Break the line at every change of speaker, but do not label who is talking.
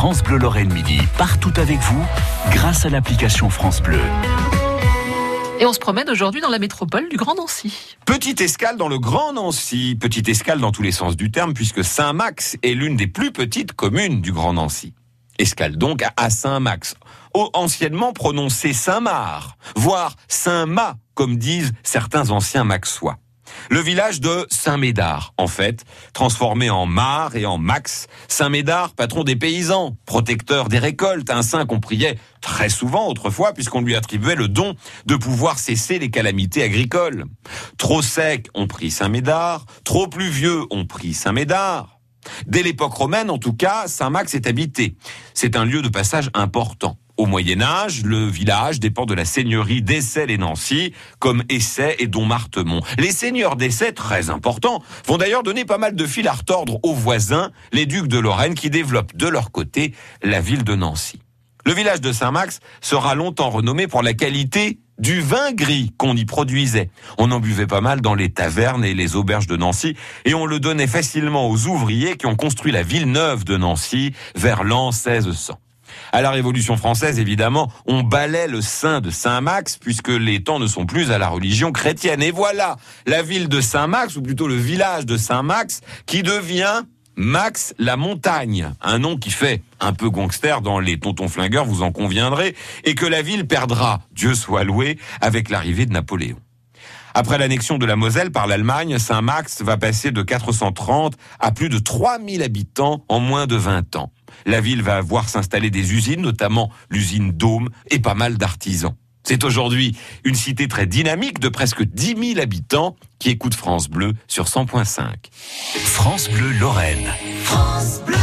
France Bleu Lorraine Midi, partout avec vous, grâce à l'application France Bleu.
Et on se promène aujourd'hui dans la métropole du Grand Nancy.
Petite escale dans le Grand Nancy, petite escale dans tous les sens du terme, puisque Saint-Max est l'une des plus petites communes du Grand Nancy. Escale donc à Saint-Max, anciennement prononcé Saint-Marc, voire Saint-Ma, comme disent certains anciens maxois. Le village de Saint-Médard, en fait, transformé en Mar et en Max. Saint-Médard, patron des paysans, protecteur des récoltes, un saint qu'on priait très souvent autrefois puisqu'on lui attribuait le don de pouvoir cesser les calamités agricoles. Trop sec, on prie Saint-Médard. Trop pluvieux, on prie Saint-Médard. Dès l'époque romaine, en tout cas, Saint-Max est habité. C'est un lieu de passage important. Au Moyen Âge, le village dépend de la seigneurie d'Essay et Nancy, comme Essay et Dommartemont. Les seigneurs d'Essay, très importants, vont d'ailleurs donner pas mal de fil à retordre aux voisins, les ducs de Lorraine, qui développent de leur côté la ville de Nancy. Le village de Saint-Max sera longtemps renommé pour la qualité du vin gris qu'on y produisait. On en buvait pas mal dans les tavernes et les auberges de Nancy et on le donnait facilement aux ouvriers qui ont construit la ville neuve de Nancy vers l'an 1600. À la Révolution française, évidemment, on balait le sein de Saint-Max puisque les temps ne sont plus à la religion chrétienne. Et voilà, la ville de Saint-Max, ou plutôt le village de Saint-Max, qui devient Max la Montagne, un nom qui fait un peu gangster dans les tontons flingueurs, vous en conviendrez, et que la ville perdra, Dieu soit loué, avec l'arrivée de Napoléon. Après l'annexion de la Moselle par l'Allemagne, Saint-Max va passer de 430 à plus de 3000 habitants en moins de 20 ans. La ville va voir s'installer des usines, notamment l'usine Dôme, et pas mal d'artisans. C'est aujourd'hui une cité très dynamique de presque 10 000 habitants qui écoute France Bleu sur 100.5.
France Bleu Lorraine. France Bleu.